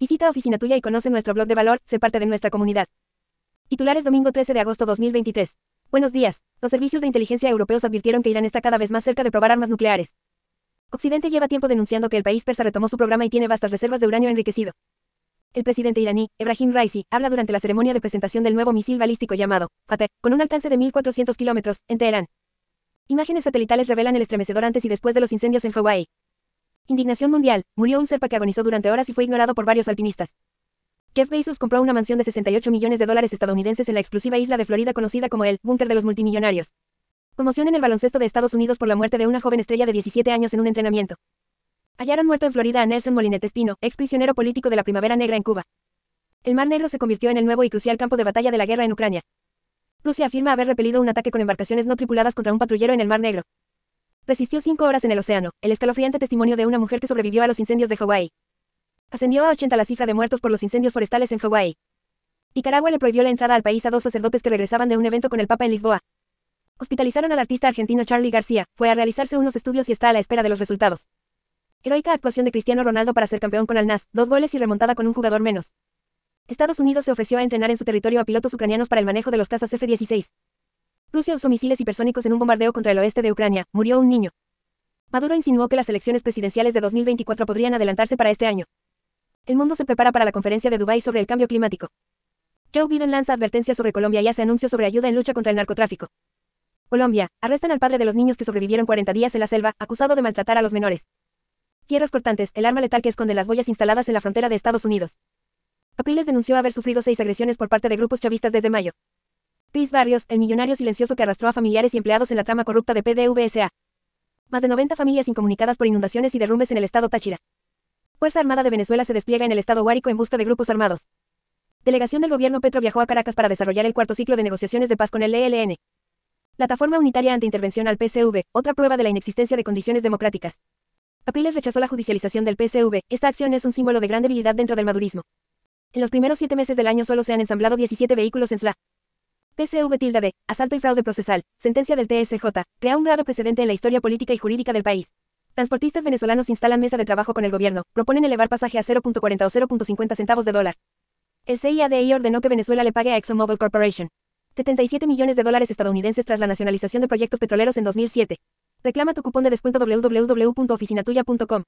Visita Oficina Tuya y conoce nuestro blog de valor, sé parte de nuestra comunidad. Titulares domingo 13 de agosto 2023. Buenos días. Los servicios de inteligencia europeos advirtieron que Irán está cada vez más cerca de probar armas nucleares. Occidente lleva tiempo denunciando que el país persa retomó su programa y tiene vastas reservas de uranio enriquecido. El presidente iraní, Ebrahim Raisi, habla durante la ceremonia de presentación del nuevo misil balístico llamado Fateh, con un alcance de 1.400 kilómetros, en Teherán. Imágenes satelitales revelan el estremecedor antes y después de los incendios en Hawái. Indignación mundial. Murió un serpa que agonizó durante horas y fue ignorado por varios alpinistas. Jeff Bezos compró una mansión de 68 millones de dólares estadounidenses en la exclusiva isla de Florida conocida como el búnker de los multimillonarios. Conmoción en el baloncesto de Estados Unidos por la muerte de una joven estrella de 17 años en un entrenamiento. Hallaron muerto en Florida a Nelson Molinete Espino, ex prisionero político de la Primavera Negra en Cuba. El Mar Negro se convirtió en el nuevo y crucial campo de batalla de la guerra en Ucrania. Rusia afirma haber repelido un ataque con embarcaciones no tripuladas contra un patrullero en el Mar Negro. Resistió cinco horas en el océano, el escalofriante testimonio de una mujer que sobrevivió a los incendios de Hawái. Ascendió a 80 la cifra de muertos por los incendios forestales en Hawái. Nicaragua le prohibió la entrada al país a dos sacerdotes que regresaban de un evento con el Papa en Lisboa. Hospitalizaron al artista argentino Charlie García, fue a realizarse unos estudios y está a la espera de los resultados. Heroica actuación de Cristiano Ronaldo para ser campeón con Al Nas, dos goles y remontada con un jugador menos. Estados Unidos se ofreció a entrenar en su territorio a pilotos ucranianos para el manejo de los cazas F-16. Rusia usó misiles hipersónicos en un bombardeo contra el oeste de Ucrania, murió un niño. Maduro insinuó que las elecciones presidenciales de 2024 podrían adelantarse para este año. El mundo se prepara para la conferencia de Dubái sobre el cambio climático. Joe Biden lanza advertencias sobre Colombia y hace anuncios sobre ayuda en lucha contra el narcotráfico. Colombia, arrestan al padre de los niños que sobrevivieron 40 días en la selva, acusado de maltratar a los menores. Tierras cortantes, el arma letal que esconde las boyas instaladas en la frontera de Estados Unidos. Apriles denunció haber sufrido seis agresiones por parte de grupos chavistas desde mayo. Chris Barrios, el millonario silencioso que arrastró a familiares y empleados en la trama corrupta de PDVSA. Más de 90 familias incomunicadas por inundaciones y derrumbes en el estado Táchira. Fuerza Armada de Venezuela se despliega en el estado Guárico en busca de grupos armados. Delegación del gobierno Petro viajó a Caracas para desarrollar el cuarto ciclo de negociaciones de paz con el ELN. Plataforma Unitaria ante intervención al PCV, otra prueba de la inexistencia de condiciones democráticas. Apriles rechazó la judicialización del PCV, esta acción es un símbolo de gran debilidad dentro del madurismo. En los primeros siete meses del año solo se han ensamblado 17 vehículos en SLA. PCV tilda de, asalto y fraude procesal, sentencia del TSJ, crea un grave precedente en la historia política y jurídica del país. Transportistas venezolanos instalan mesa de trabajo con el gobierno, proponen elevar pasaje a 0.40 o 0.50 centavos de dólar. El CIADI ordenó que Venezuela le pague a ExxonMobil Corporation 77 millones de dólares estadounidenses tras la nacionalización de proyectos petroleros en 2007. Reclama tu cupón de descuento www.oficinatuya.com.